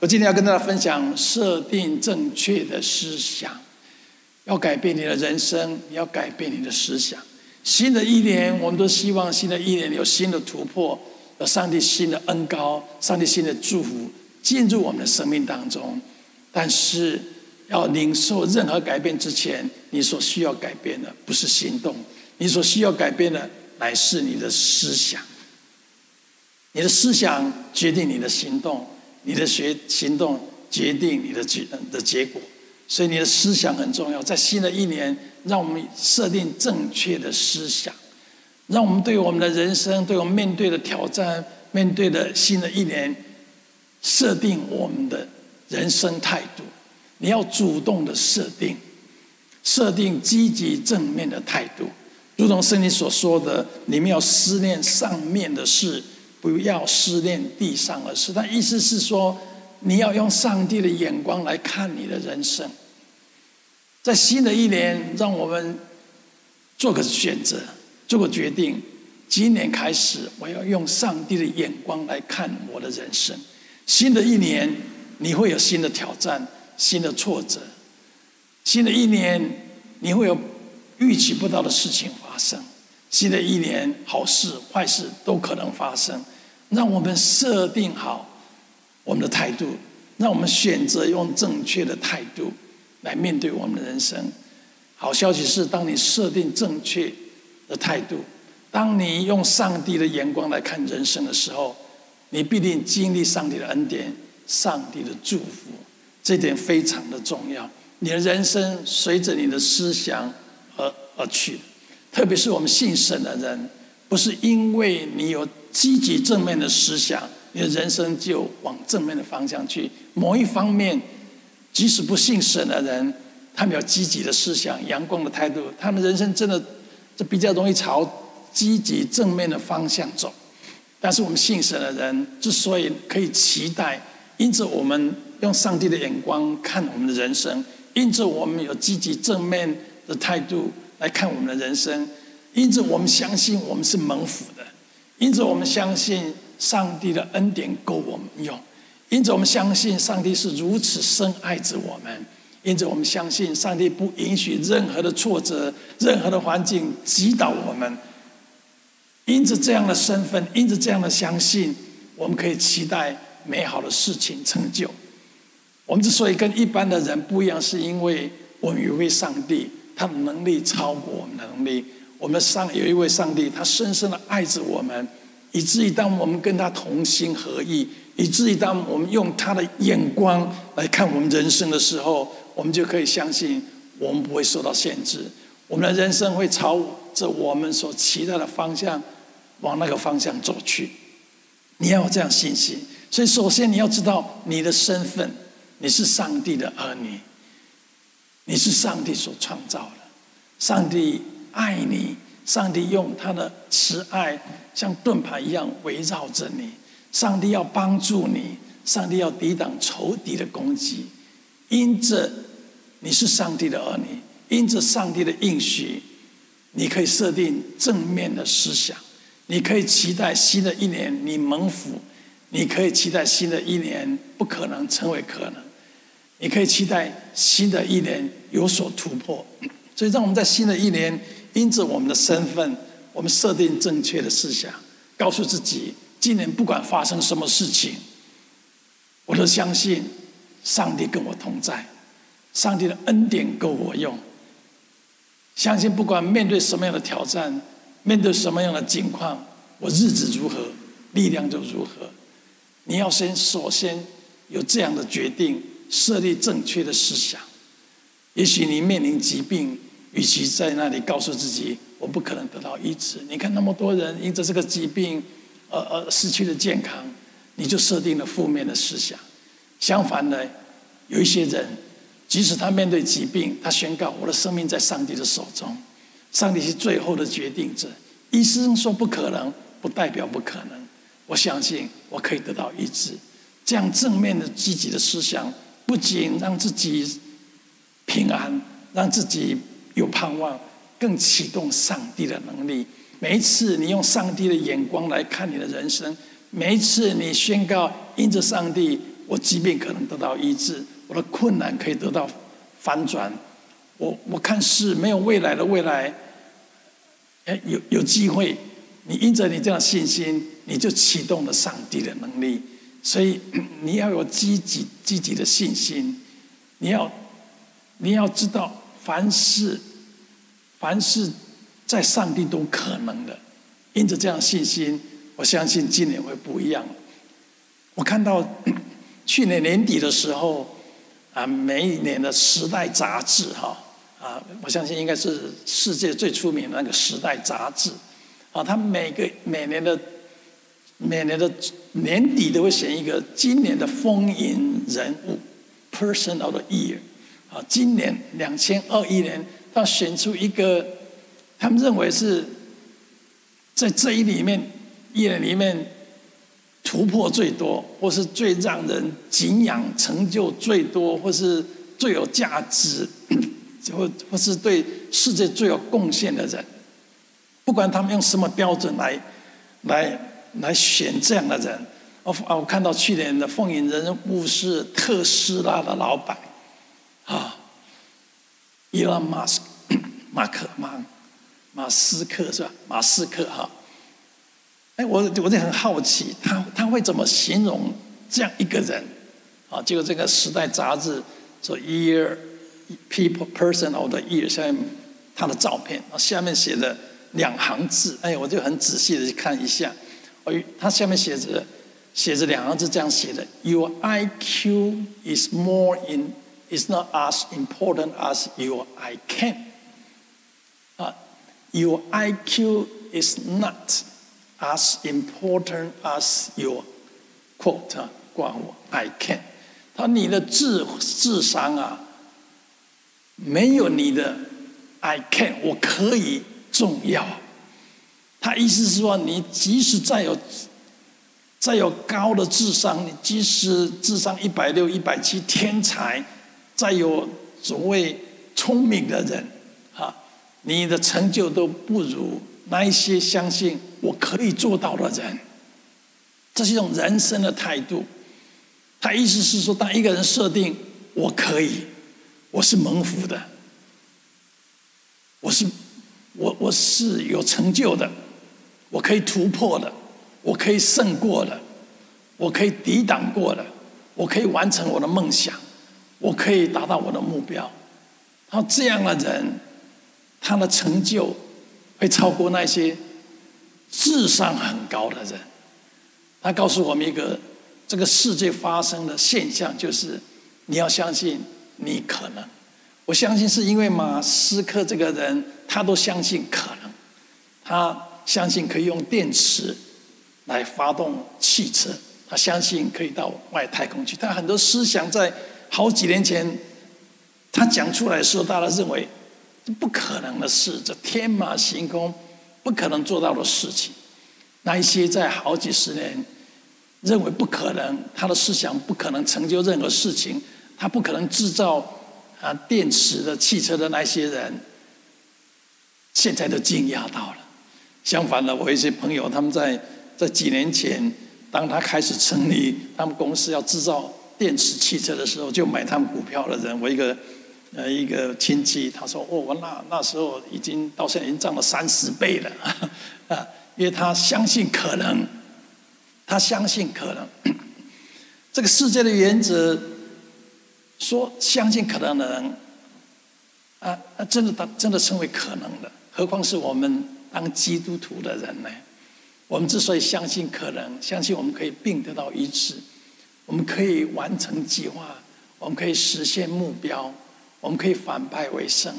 我今天要跟大家分享设定正确的思想，要改变你的人生，你要改变你的思想。新的一年，我们都希望新的一年有新的突破，有上帝新的恩膏，上帝新的祝福进入我们的生命当中。但是，要领受任何改变之前，你所需要改变的不是行动，你所需要改变的乃是你的思想。你的思想决定你的行动。你的学行动决定你的结的结果，所以你的思想很重要。在新的一年，让我们设定正确的思想，让我们对我们的人生，对我们面对的挑战，面对的新的一年，设定我们的人生态度。你要主动的设定，设定积极正面的态度，如同圣经所说的，你们要思念上面的事。不要思念地上的事，他意思是说，你要用上帝的眼光来看你的人生。在新的一年，让我们做个选择，做个决定。今年开始，我要用上帝的眼光来看我的人生。新的一年，你会有新的挑战、新的挫折。新的一年，你会有预期不到的事情发生。新的一年，好事坏事都可能发生，让我们设定好我们的态度，让我们选择用正确的态度来面对我们的人生。好消息是，当你设定正确的态度，当你用上帝的眼光来看人生的时候，你必定经历上帝的恩典、上帝的祝福。这点非常的重要。你的人生随着你的思想而而去。特别是我们信神的人，不是因为你有积极正面的思想，你的人生就往正面的方向去。某一方面，即使不信神的人，他们有积极的思想、阳光的态度，他们人生真的就比较容易朝积极正面的方向走。但是我们信神的人，之所以可以期待，因着我们用上帝的眼光看我们的人生，因着我们有积极正面的态度。来看我们的人生，因此我们相信我们是蒙福的，因此我们相信上帝的恩典够我们用，因此我们相信上帝是如此深爱着我们，因此我们相信上帝不允许任何的挫折、任何的环境击倒我们。因此这样的身份，因此这样的相信，我们可以期待美好的事情成就。我们之所以跟一般的人不一样，是因为我们有位上帝。他的能力超过我们的能力。我们上有一位上帝，他深深的爱着我们，以至于当我们跟他同心合意，以至于当我们用他的眼光来看我们人生的时候，我们就可以相信，我们不会受到限制，我们的人生会朝着我们所期待的方向，往那个方向走去。你要有这样信心。所以，首先你要知道你的身份，你是上帝的儿女。你是上帝所创造的，上帝爱你，上帝用他的慈爱像盾牌一样围绕着你，上帝要帮助你，上帝要抵挡仇敌的攻击。因着你是上帝的儿女，因着上帝的应许，你可以设定正面的思想，你可以期待新的一年你蒙福，你可以期待新的一年不可能成为可能。你可以期待新的一年有所突破，所以让我们在新的一年，因着我们的身份，我们设定正确的思想，告诉自己，今年不管发生什么事情，我都相信上帝跟我同在，上帝的恩典够我用。相信不管面对什么样的挑战，面对什么样的境况，我日子如何，力量就如何。你要先首先有这样的决定。设立正确的思想，也许你面临疾病，与其在那里告诉自己我不可能得到医治，你看那么多人因着这个疾病，而而失去了健康，你就设定了负面的思想。相反的，有一些人，即使他面对疾病，他宣告我的生命在上帝的手中，上帝是最后的决定者。医生说不可能，不代表不可能。我相信我可以得到医治，这样正面的积极的思想。不仅让自己平安，让自己有盼望，更启动上帝的能力。每一次你用上帝的眼光来看你的人生，每一次你宣告因着上帝，我疾病可能得到医治，我的困难可以得到反转。我我看是没有未来的未来，哎，有有机会。你因着你这样信心，你就启动了上帝的能力。所以你要有积极积极的信心，你要你要知道，凡事凡事在上帝都可能的。因着这样信心，我相信今年会不一样。我看到 去年年底的时候，啊，每一年的《时代》杂志，哈，啊，我相信应该是世界最出名的那个《时代》杂志，啊，他每个每年的每年的年底都会选一个今年的风云人物 （Person of the Year），啊，今年两千二一年，他选出一个，他们认为是。在这一里面，一年里面突破最多，或是最让人敬仰、成就最多，或是最有价值，或或是对世界最有贡献的人，不管他们用什么标准来来来选这样的人，我我看到去年的风云人物是特斯拉的老板啊，伊隆马斯马克马。马斯克是吧？马斯克哈，哎，我我就很好奇，他他会怎么形容这样一个人？啊，结果这个《时代》杂志说 “Year People Person of the Year”，下面他的照片，啊，下面写的两行字，哎，我就很仔细的去看一下，哦，他下面写着写着两个字，这样写的：“Your IQ is more in is not as important as your I can。”啊。Your IQ is not as important as your quote 挂我 I can。他你的智智商啊，没有你的 I can 我可以重要。他意思是说，你即使再有再有高的智商，你即使智商一百六、一百七，天才，再有所谓聪明的人。啊你的成就都不如那一些相信我可以做到的人，这是一种人生的态度。他意思是说，当一个人设定我可以，我是蒙福的，我是我我是有成就的，我可以突破的，我可以胜过的，我可以抵挡过的，我可以完成我的梦想，我可以达到我的目标。然后这样的人。他的成就会超过那些智商很高的人。他告诉我们一个这个世界发生的现象，就是你要相信你可能。我相信是因为马斯克这个人，他都相信可能，他相信可以用电池来发动汽车，他相信可以到外太空去。他很多思想在好几年前他讲出来的时候，大家认为这。不可能的事，这天马行空，不可能做到的事情。那一些在好几十年认为不可能，他的思想不可能成就任何事情，他不可能制造啊电池的汽车的那些人，现在都惊讶到了。相反的，我一些朋友他们在在几年前，当他开始成立他们公司要制造电池汽车的时候，就买他们股票的人，我一个。呃，一个亲戚他说：“哦，我那那时候已经到现在已经涨了三十倍了，啊，因为他相信可能，他相信可能，这个世界的原则说相信可能的人，啊啊，真的他真的成为可能的，何况是我们当基督徒的人呢？我们之所以相信可能，相信我们可以病得到医治，我们可以完成计划，我们可以实现目标。”我们可以反败为胜，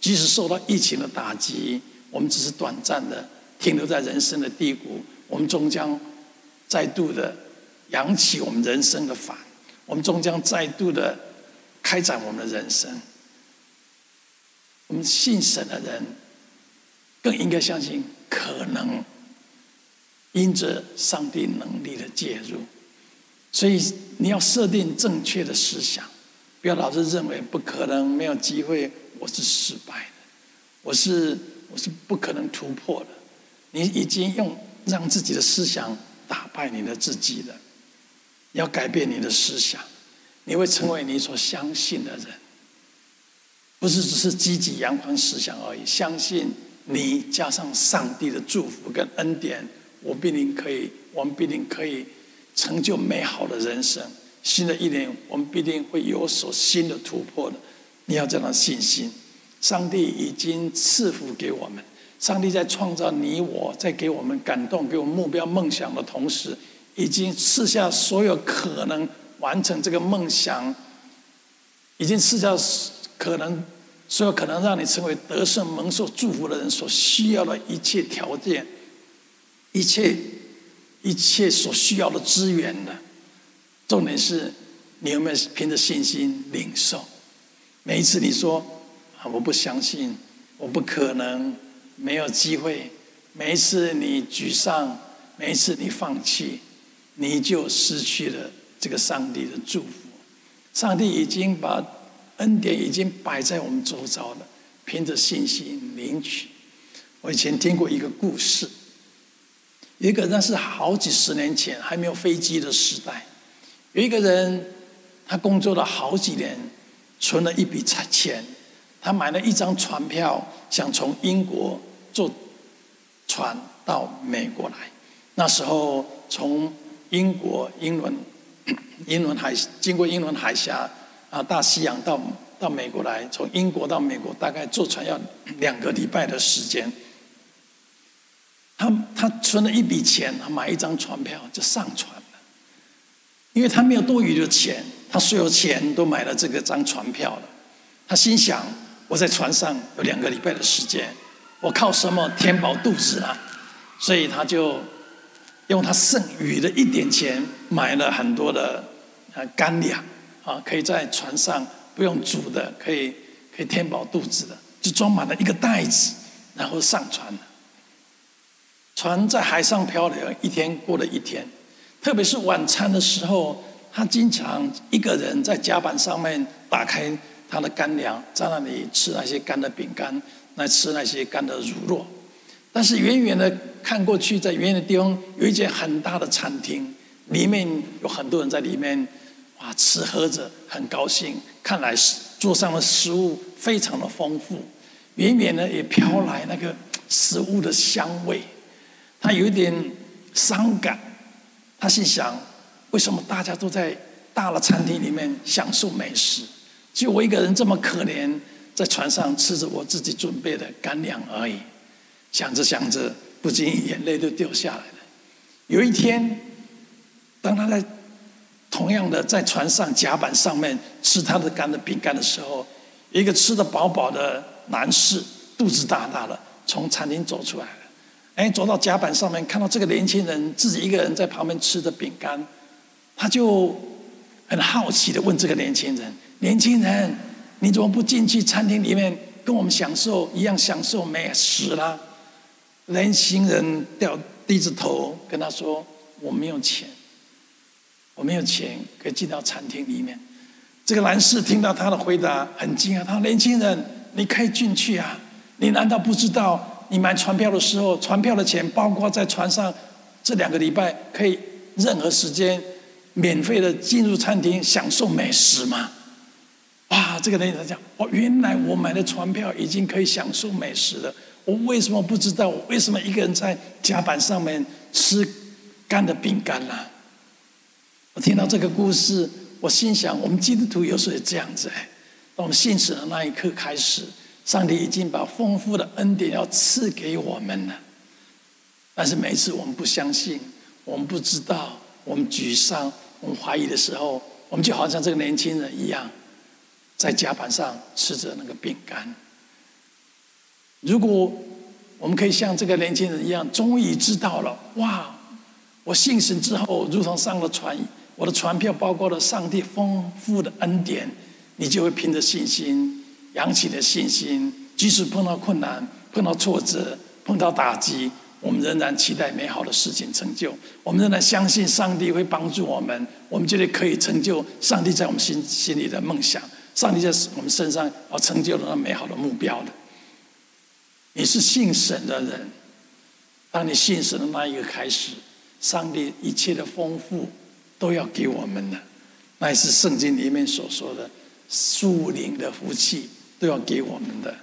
即使受到疫情的打击，我们只是短暂的停留在人生的低谷，我们终将再度的扬起我们人生的帆，我们终将再度的开展我们的人生。我们信神的人更应该相信可能，因着上帝能力的介入，所以你要设定正确的思想。不要老是认为不可能，没有机会，我是失败的，我是我是不可能突破的。你已经用让自己的思想打败你的自己了。要改变你的思想，你会成为你所相信的人，不是只是积极阳光思想而已。相信你加上上帝的祝福跟恩典，我必定可以，我们必定可以成就美好的人生。新的一年，我们必定会有所新的突破的。你要这样的信心，上帝已经赐福给我们。上帝在创造你我，在给我们感动、给我们目标、梦想的同时，已经赐下所有可能完成这个梦想，已经赐下可能所有可能让你成为得胜蒙受祝福的人所需要的一切条件，一切一切所需要的资源的。重点是你有没有凭着信心领受？每一次你说啊，我不相信，我不可能。没有机会。每一次你沮丧，每一次你放弃，你就失去了这个上帝的祝福。上帝已经把恩典已经摆在我们周遭了，凭着信心领取。我以前听过一个故事，一个那是好几十年前还没有飞机的时代，有一个人他工作了好几年，存了一笔钱，他买了一张船票，想从英国。坐船到美国来，那时候从英国英伦 英伦海经过英伦海峡啊大西洋到到美国来，从英国到美国大概坐船要两个礼拜的时间。他他存了一笔钱，他买一张船票就上船了，因为他没有多余的钱，他所有钱都买了这个张船票了。他心想：我在船上有两个礼拜的时间。我靠什么填饱肚子啊？所以他就用他剩余的一点钱买了很多的干粮啊，可以在船上不用煮的，可以可以填饱肚子的，就装满了一个袋子，然后上船。船在海上漂流，一天过了一天。特别是晚餐的时候，他经常一个人在甲板上面打开他的干粮，在那里吃那些干的饼干。来吃那些干的乳酪，但是远远的看过去，在远远的地方有一间很大的餐厅，里面有很多人在里面，哇，吃喝着很高兴。看来是桌上的食物非常的丰富，远远的也飘来那个食物的香味。他有一点伤感，他心想：为什么大家都在大的餐厅里面享受美食，就我一个人这么可怜？在船上吃着我自己准备的干粮而已，想着想着，不禁眼泪都掉下来了。有一天，当他在同样的在船上甲板上面吃他的干的饼干的时候，一个吃得饱饱的男士，肚子大大的，从餐厅走出来了。哎，走到甲板上面，看到这个年轻人自己一个人在旁边吃着饼干，他就很好奇的问这个年轻人：“年轻人。”你怎么不进去餐厅里面跟我们享受一样享受美食啦？年轻人掉低着头跟他说：“我没有钱，我没有钱可以进到餐厅里面。”这个男士听到他的回答很惊讶，他说：“年轻人，你可以进去啊！你难道不知道你买船票的时候，船票的钱包括在船上这两个礼拜可以任何时间免费的进入餐厅享受美食吗？”哇，这个人他讲，哦，原来我买的船票已经可以享受美食了。我为什么不知道？我为什么一个人在甲板上面吃干的饼干呢？我听到这个故事，我心想，我们基督徒有时候也这样子哎。当我们信神的那一刻开始，上帝已经把丰富的恩典要赐给我们了。但是每一次我们不相信，我们不知道，我们沮丧，我们怀疑的时候，我们就好像这个年轻人一样。在甲板上吃着那个饼干。如果我们可以像这个年轻人一样，终于知道了，哇！我信神之后，如同上了船，我的船票包括了上帝丰富的恩典，你就会凭着信心，扬起的信心，即使碰到困难、碰到挫折、碰到打击，我们仍然期待美好的事情成就。我们仍然相信上帝会帮助我们，我们觉得可以成就上帝在我们心心里的梦想。上帝在我们身上要成就了那美好的目标的。你是信神的人，当你信神的那一个开始，上帝一切的丰富都要给我们的，那也是圣经里面所说的属灵的福气都要给我们的。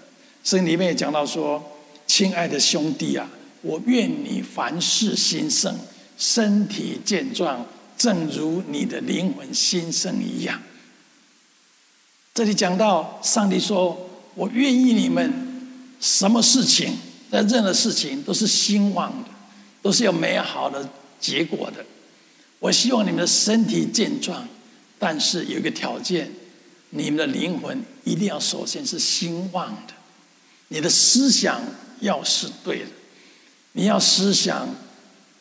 圣经里面也讲到说：“亲爱的兄弟啊，我愿你凡事兴盛，身体健壮，正如你的灵魂兴盛一样。”这里讲到上帝说：“我愿意你们什么事情，在任何事情都是兴旺的，都是有美好的结果的。我希望你们的身体健壮，但是有一个条件，你们的灵魂一定要首先是兴旺的。你的思想要是对的，你要思想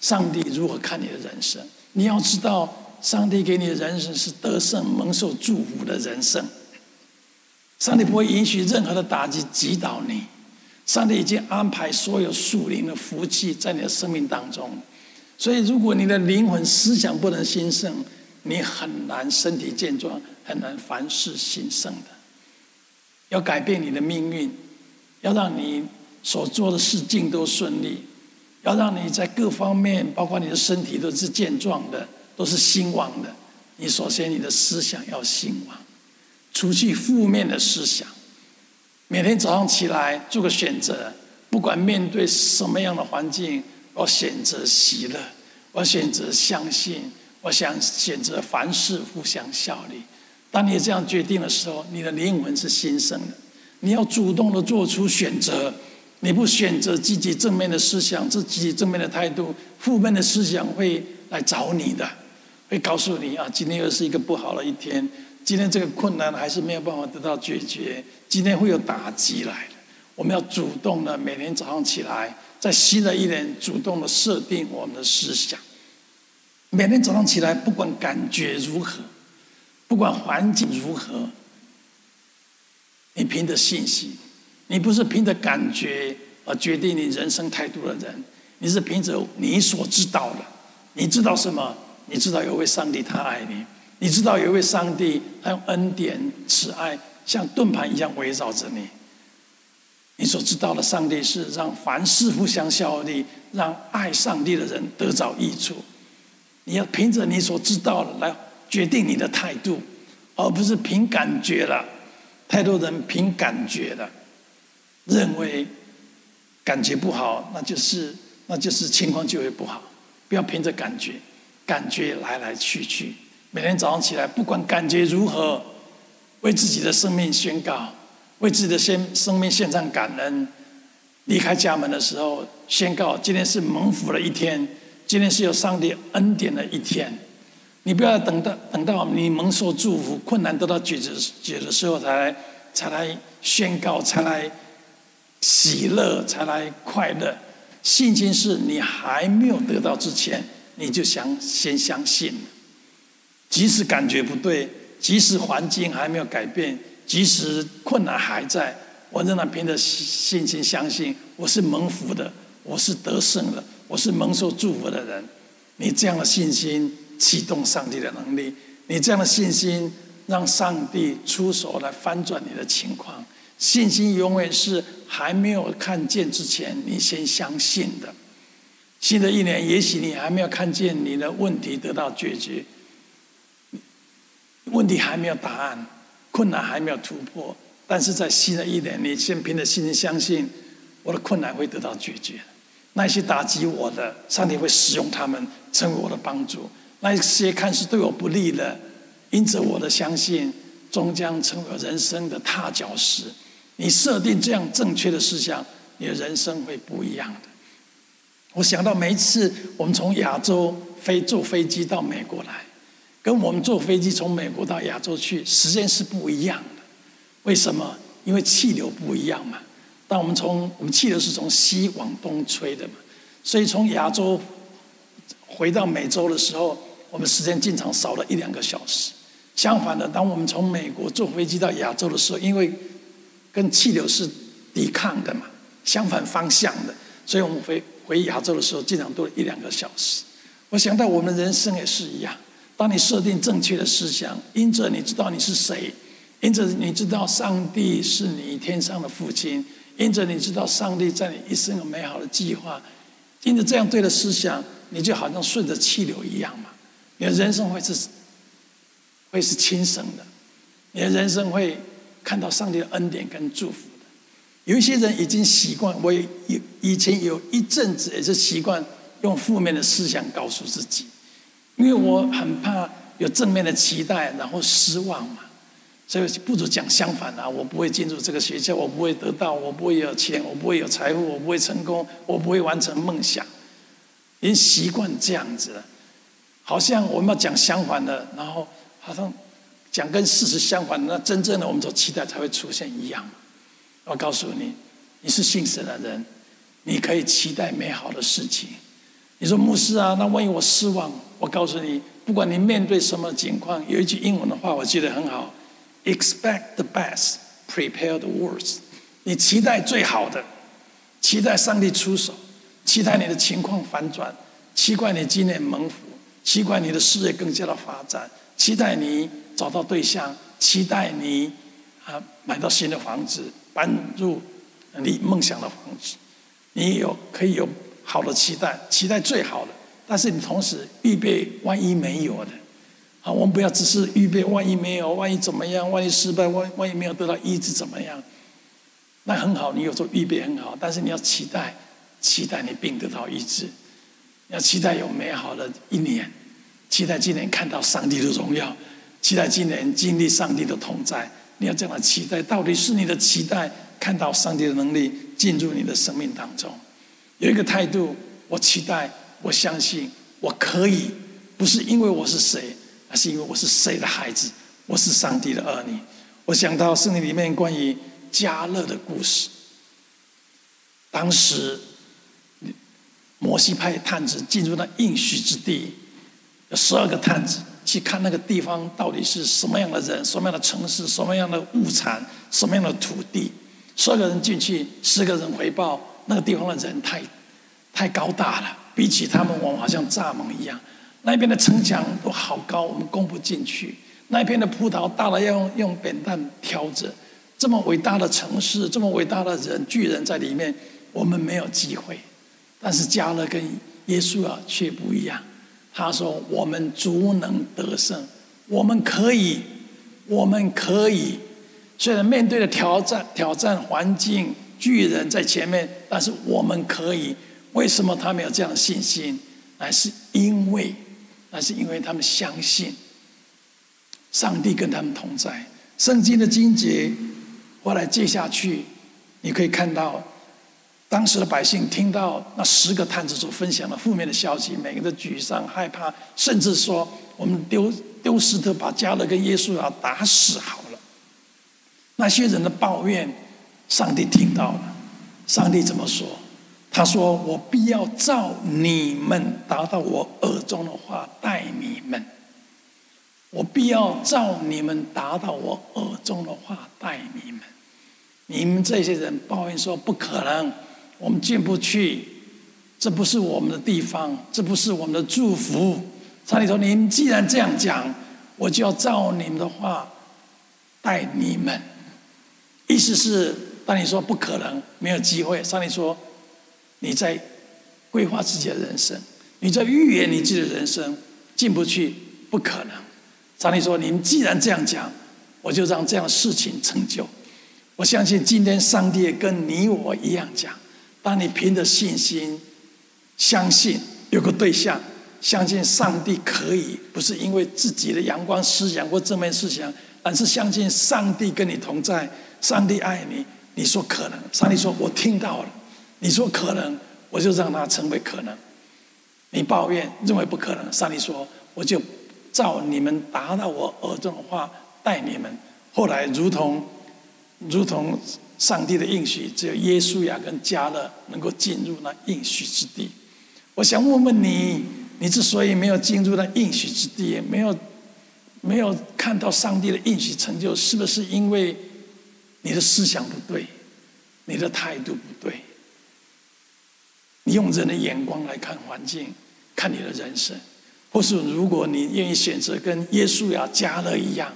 上帝如何看你的人生，你要知道上帝给你的人生是得胜、蒙受祝福的人生。”上帝不会允许任何的打击击倒你，上帝已经安排所有属灵的福气在你的生命当中，所以如果你的灵魂思想不能兴盛，你很难身体健壮，很难凡事兴盛的。要改变你的命运，要让你所做的事情都顺利，要让你在各方面，包括你的身体都是健壮的，都是兴旺的。你首先你的思想要兴旺。除去负面的思想，每天早上起来做个选择，不管面对什么样的环境，我选择喜乐，我选择相信，我想选择凡事互相效力。当你这样决定的时候，你的灵魂是新生的。你要主动的做出选择，你不选择积极正面的思想，这积极正面的态度，负面的思想会来找你的，会告诉你啊，今天又是一个不好的一天。今天这个困难还是没有办法得到解决，今天会有打击来。我们要主动的，每天早上起来，在新的一年主动的设定我们的思想。每天早上起来，不管感觉如何，不管环境如何，你凭着信心，你不是凭着感觉而决定你人生态度的人，你是凭着你所知道的。你知道什么？你知道有位上帝他爱你。你知道有位上帝，他用恩典、慈爱，像盾牌一样围绕着你。你所知道的上帝是让凡事互相效力，让爱上帝的人得着益处。你要凭着你所知道的来决定你的态度，而不是凭感觉了。太多人凭感觉的，认为感觉不好，那就是那就是情况就会不好。不要凭着感觉，感觉来来去去。每天早上起来，不管感觉如何，为自己的生命宣告，为自己的生生命献上感恩。离开家门的时候，宣告今天是蒙福的一天，今天是有上帝恩典的一天。你不要等到等到你蒙受祝福、困难得到解决解的时候，才来才来宣告，才来喜乐，才来快乐。信心是你还没有得到之前，你就想先相信。即使感觉不对，即使环境还没有改变，即使困难还在，我仍然凭着信心相信，我是蒙福的，我是得胜的，我是蒙受祝福的人。你这样的信心启动上帝的能力，你这样的信心让上帝出手来翻转你的情况。信心永远是还没有看见之前，你先相信的。新的一年，也许你还没有看见你的问题得到解决。问题还没有答案，困难还没有突破，但是在新的一年，你先凭着信心相信，我的困难会得到解决。那些打击我的，上帝会使用他们成为我的帮助；那些看似对我不利的，因着我的相信，终将成为人生的踏脚石。你设定这样正确的思想，你的人生会不一样的。我想到每一次我们从亚洲飞坐飞机到美国来。跟我们坐飞机从美国到亚洲去，时间是不一样的。为什么？因为气流不一样嘛。当我们从我们气流是从西往东吹的嘛，所以从亚洲回到美洲的时候，我们时间经常少了一两个小时。相反的，当我们从美国坐飞机到亚洲的时候，因为跟气流是抵抗的嘛，相反方向的，所以我们回回亚洲的时候，经常多了一两个小时。我想到我们人生也是一样。当你设定正确的思想，因着你知道你是谁，因着你知道上帝是你天上的父亲，因着你知道上帝在你一生有美好的计划，因着这样对的思想，你就好像顺着气流一样嘛，你的人生会是会是轻省的，你的人生会看到上帝的恩典跟祝福的。有一些人已经习惯，我也有以前有一阵子也是习惯用负面的思想告诉自己，因为我很怕有正面的期待，然后失望嘛。所以不如讲相反啊！我不会进入这个学校，我不会得到，我不会有钱，我不会有财富，我不会成功，我不会完成梦想。已经习惯这样子了，好像我们要讲相反的，然后好像讲跟事实相反的，那真正的我们所期待才会出现一样。我告诉你，你是信神的人，你可以期待美好的事情。你说牧师啊，那万一我失望？我告诉你，不管你面对什么情况，有一句英文的话，我记得很好。Expect the best, prepare the worst。你期待最好的，期待上帝出手，期待你的情况反转，期待你今年蒙福，期待你的事业更加的发展，期待你找到对象，期待你啊买到新的房子，搬入你梦想的房子。你有可以有好的期待，期待最好的，但是你同时预备万一没有的。好，我们不要只是预备，万一没有，万一怎么样？万一失败，万万一没有得到医治，怎么样？那很好，你有时候预备很好，但是你要期待，期待你病得到医治，要期待有美好的一年，期待今年看到上帝的荣耀，期待今年经历上帝的同在。你要这样期待，到底是你的期待看到上帝的能力进入你的生命当中？有一个态度，我期待，我相信，我可以，不是因为我是谁。而是因为我是谁的孩子？我是上帝的儿女。我想到圣经里面关于迦勒的故事。当时摩西派探子进入那应许之地，有十二个探子去看那个地方到底是什么样的人、什么样的城市、什么样的物产、什么样的土地。十二个人进去，十个人回报那个地方的人太太高大了，比起他们，我们好像蚱蜢一样。那边的城墙都好高，我们攻不进去。那边的葡萄大了要用用扁担挑着，这么伟大的城市，这么伟大的人巨人在里面，我们没有机会。但是加勒跟耶稣啊却不一样，他说：“我们足能得胜，我们可以，我们可以。虽然面对的挑战、挑战环境、巨人在前面，但是我们可以。为什么他们有这样的信心？那是因为。”那是因为他们相信上帝跟他们同在。圣经的经节后来接下去，你可以看到当时的百姓听到那十个探子所分享的负面的消息，每个人都沮丧、害怕，甚至说：“我们丢丢石头把迦勒跟耶稣要打死好了。”那些人的抱怨，上帝听到了。上帝怎么说？他说：“我必要照你们达到我耳中的话待你们。我必要照你们达到我耳中的话待你们。你们这些人抱怨说不可能，我们进不去，这不是我们的地方，这不是我们的祝福。上帝说：你们既然这样讲，我就要照你们的话待你们。意思是，当你说不可能，没有机会，上帝说。”你在规划自己的人生，你在预言你自己的人生，进不去，不可能。上帝说：“你们既然这样讲，我就让这样事情成就。”我相信今天上帝也跟你我一样讲：当你凭着信心，相信有个对象，相信上帝可以，不是因为自己的阳光思想或正面思想，而是相信上帝跟你同在，上帝爱你。你说可能，上帝说：“我听到了。”你说可能，我就让它成为可能。你抱怨认为不可能，上帝说我就照你们达到我耳中的话带你们。后来如同如同上帝的应许，只有耶稣亚跟迦勒能够进入那应许之地。我想问问你，你之所以没有进入那应许之地，没有没有看到上帝的应许成就，是不是因为你的思想不对，你的态度不对？你用人的眼光来看环境，看你的人生，或是如果你愿意选择跟耶稣亚、加勒一样，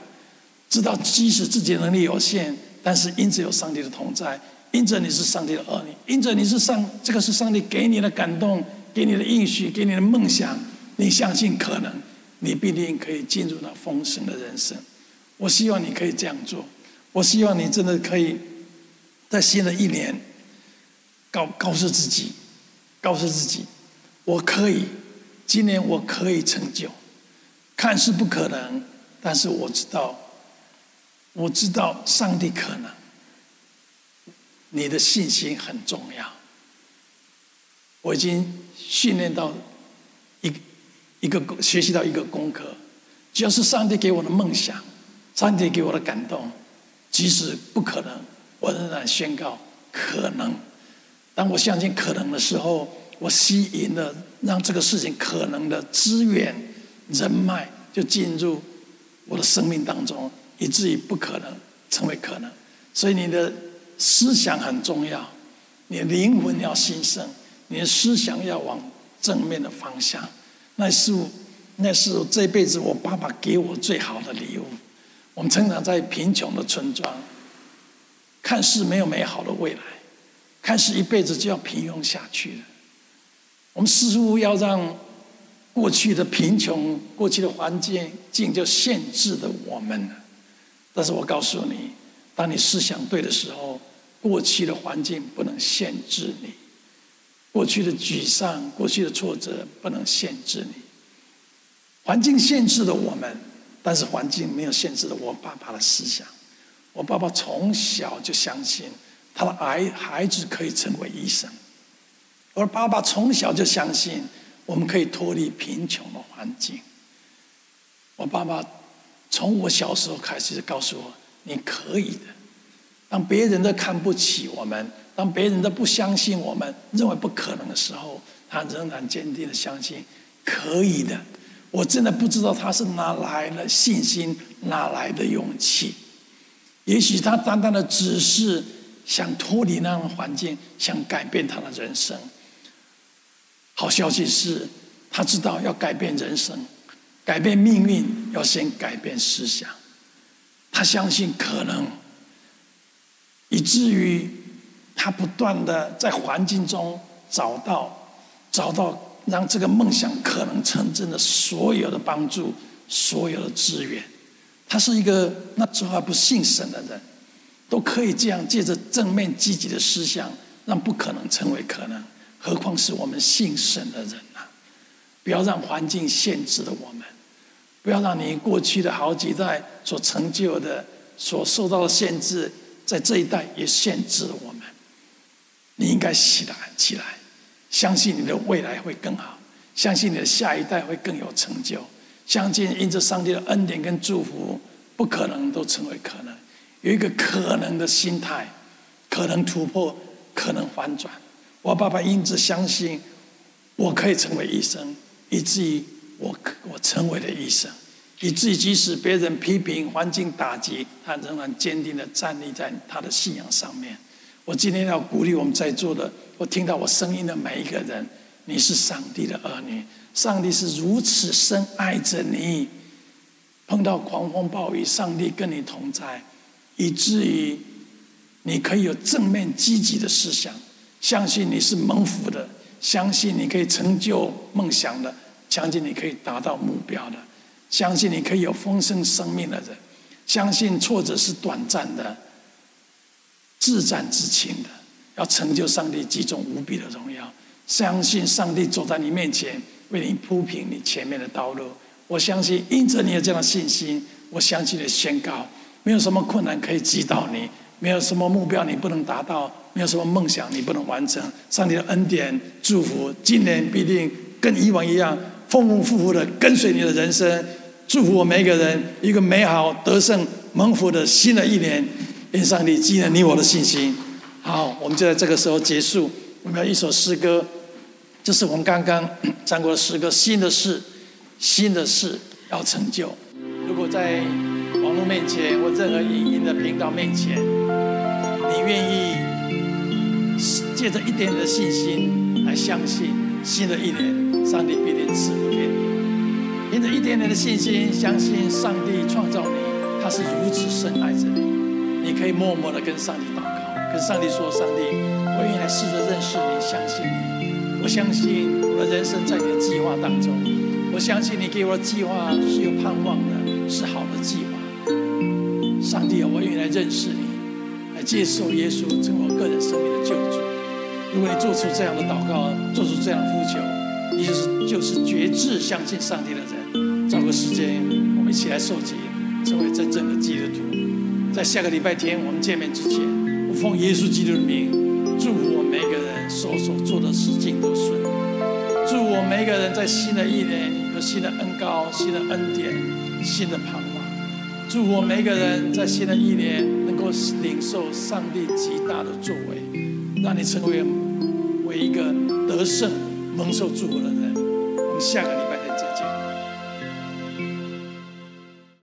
知道即使自己能力有限，但是因着有上帝的同在，因着你是上帝的儿女，因着你是上这个是上帝给你的感动，给你的应许，给你的梦想，你相信可能，你必定可以进入那丰盛的人生。我希望你可以这样做。我希望你真的可以在新的一年告告诉自己，告诉自己，我可以，今年我可以成就。看似不可能，但是我知道，我知道上帝可能。你的信心很重要。我已经训练到一一个学习到一个功课，只要是上帝给我的梦想，上帝给我的感动，即使不可能，我仍然宣告可能。当我相信可能的时候，我吸引了让这个事情可能的资源、人脉就进入我的生命当中，以至于不可能成为可能。所以你的思想很重要，你的灵魂要兴盛，你的思想要往正面的方向。那是那是这辈子我爸爸给我最好的礼物。我们成长在贫穷的村庄，看似没有美好的未来，开始一辈子就要平庸下去了。我们似乎要让过去的贫穷、过去的环境境就限制了我们。但是我告诉你，当你思想对的时候，过去的环境不能限制你，过去的沮丧、过去的挫折不能限制你。环境限制了我们，但是环境没有限制了我爸爸的思想。我爸爸从小就相信他的孩孩子可以成为医生，而爸爸从小就相信我们可以脱离贫穷的环境。我爸爸从我小时候开始就告诉我：“你可以的。”当别人都看不起我们，当别人都不相信我们，认为不可能的时候，他仍然坚定的相信可以的。我真的不知道他是哪来的信心，哪来的勇气。也许他单单的只是想脱离那样的环境，想改变他的人生。好消息是，他知道要改变人生，改变命运，要先改变思想。他相信可能。以至于他不断的在环境中找到、找到让这个梦想可能成真的所有的帮助、所有的资源。他是一个那时候还不信神的人，都可以这样借着正面积极的思想，让不可能成为可能。何况是我们信神的人啊！不要让环境限制了我们，不要让你过去的好几代所成就的、所受到的限制。在这一代也限制了我们。你应该起来，起来，相信你的未来会更好，相信你的下一代会更有成就，相信因着上帝的恩典跟祝福，不可能都成为可能。有一个可能的心态，可能突破，可能反转。我爸爸因着相信，我可以成为医生，以至于我我成为了医生。以至于即使别人批评、环境打击，他仍然坚定的站立在他的信仰上面。我今天要鼓励我们在座的，我听到我声音的每一个人，你是上帝的儿女，上帝是如此深爱着你。碰到狂风暴雨，上帝跟你同在，以至于你可以有正面积极的思想，相信你是蒙福的，相信你可以成就梦想的，相信你可以达到目标的。相信你可以有丰盛生命的人，相信挫折是短暂的，自战自清的，要成就上帝几种无比的荣耀。相信上帝走在你面前，为你铺平你前面的道路。我相信，因着你有这样的信心，我相信的宣告，没有什么困难可以击倒你，没有什么目标你不能达到，没有什么梦想你不能完成。上帝的恩典祝福，今年必定跟以往一样，丰丰富富的跟随你的人生。祝福我每一个人一个美好得胜蒙福的新的一年，愿上帝纪念你我的信心。好，我们就在这个时候结束。我们要一首诗歌，这是我们刚刚 唱过的诗歌。新的事，新的事要成就。如果在网络面前或任何影音的频道面前，你愿意借着一点点的信心来相信，新的一年，上帝必定赐福给你。凭着一点点的信心，相信上帝创造你，他是如此深爱着你。你可以默默的跟上帝祷告，跟上帝说：“上帝，我愿意来试着认识你，相信你。我相信我的人生在你的计划当中。我我相信你给我的计划是有盼望的，是好的计划。上帝啊，我愿意来认识你，来接受耶稣成为我个人生命的救主。如果你做出这样的祷告，做出这样的呼求，你就是就是决志相信上帝的人。找个时间，我们一起来受洗，成为真正的基督徒。在下个礼拜天我们见面之前，我奉耶稣基督的名，祝福我每一个人所所做的事情都顺利。祝我每一个人在新的一年有新的恩膏、新的恩典、新的盼望。祝我每一个人在新的一年能够领受上帝极大的作为，让你成为为一个得胜、蒙受祝福的人。我们下个。